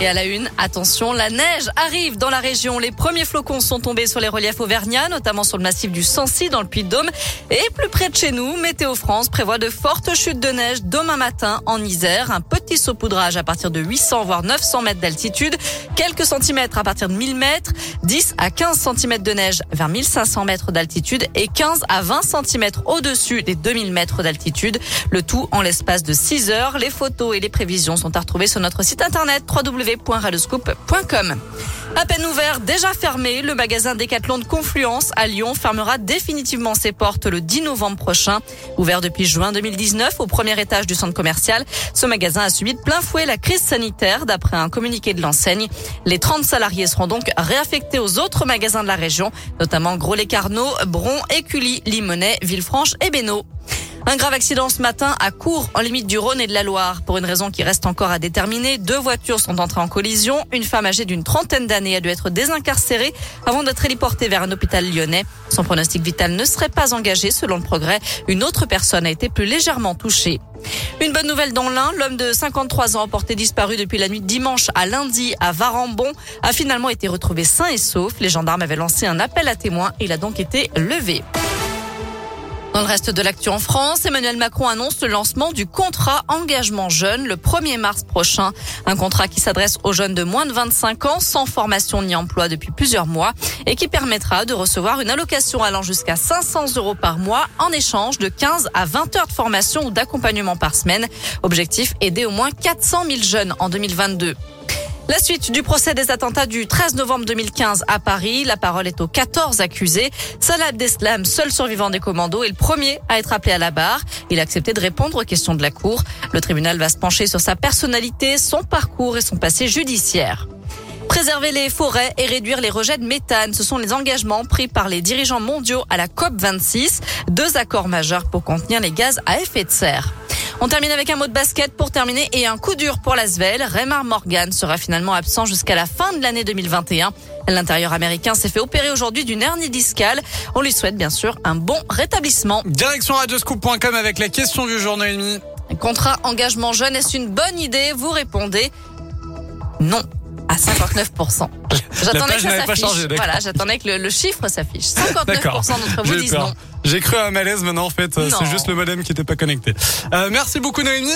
Et à la une, attention, la neige arrive dans la région. Les premiers flocons sont tombés sur les reliefs auvergnats, notamment sur le massif du Sancy dans le Puy-de-Dôme. Et plus près de chez nous, Météo France prévoit de fortes chutes de neige demain matin en Isère. Un petit saupoudrage à partir de 800 voire 900 mètres d'altitude. Quelques centimètres à partir de 1000 mètres. 10 à 15 centimètres de neige vers 1500 mètres d'altitude et 15 à 20 centimètres au-dessus des 2000 mètres d'altitude. Le tout en l'espace de 6 heures. Les photos et les prévisions sont à retrouver sur notre site internet www www.radioscoop.com. À peine ouvert, déjà fermé, le magasin Decathlon de Confluence à Lyon fermera définitivement ses portes le 10 novembre prochain. Ouvert depuis juin 2019 au premier étage du centre commercial, ce magasin a subi de plein fouet la crise sanitaire d'après un communiqué de l'enseigne. Les 30 salariés seront donc réaffectés aux autres magasins de la région, notamment Gros-les-Carnot, Bron, Écully, Limonest, Villefranche et Bénaud. Un grave accident ce matin à Cours, en limite du Rhône et de la Loire. Pour une raison qui reste encore à déterminer, deux voitures sont entrées en collision. Une femme âgée d'une trentaine d'années a dû être désincarcérée avant d'être héliportée vers un hôpital lyonnais. Son pronostic vital ne serait pas engagé selon le progrès. Une autre personne a été plus légèrement touchée. Une bonne nouvelle dans l'Ain, l'homme de 53 ans porté disparu depuis la nuit dimanche à lundi à Varambon a finalement été retrouvé sain et sauf. Les gendarmes avaient lancé un appel à témoins. Il a donc été levé. Dans le reste de l'actu en France, Emmanuel Macron annonce le lancement du contrat engagement jeune le 1er mars prochain. Un contrat qui s'adresse aux jeunes de moins de 25 ans sans formation ni emploi depuis plusieurs mois et qui permettra de recevoir une allocation allant jusqu'à 500 euros par mois en échange de 15 à 20 heures de formation ou d'accompagnement par semaine. Objectif, aider au moins 400 000 jeunes en 2022. La suite du procès des attentats du 13 novembre 2015 à Paris. La parole est aux 14 accusés. Salah Abdeslam, seul survivant des commandos, est le premier à être appelé à la barre. Il a accepté de répondre aux questions de la Cour. Le tribunal va se pencher sur sa personnalité, son parcours et son passé judiciaire. Préserver les forêts et réduire les rejets de méthane, ce sont les engagements pris par les dirigeants mondiaux à la COP 26, deux accords majeurs pour contenir les gaz à effet de serre. On termine avec un mot de basket pour terminer et un coup dur pour l'Asvel. Raymar Morgan sera finalement absent jusqu'à la fin de l'année 2021. L'intérieur américain s'est fait opérer aujourd'hui d'une hernie discale. On lui souhaite bien sûr un bon rétablissement. Direction radioscoop.com avec la question du jour Noémie. Contrat engagement jeune, est-ce une bonne idée? Vous répondez non à 59%. J'attendais que ça s'affiche. Voilà, j'attendais que le, chiffre s'affiche. 59% d'entre vous disent non. J'ai cru à un malaise maintenant en fait, c'est juste le modem qui n'était pas connecté. Euh, merci beaucoup Noémie.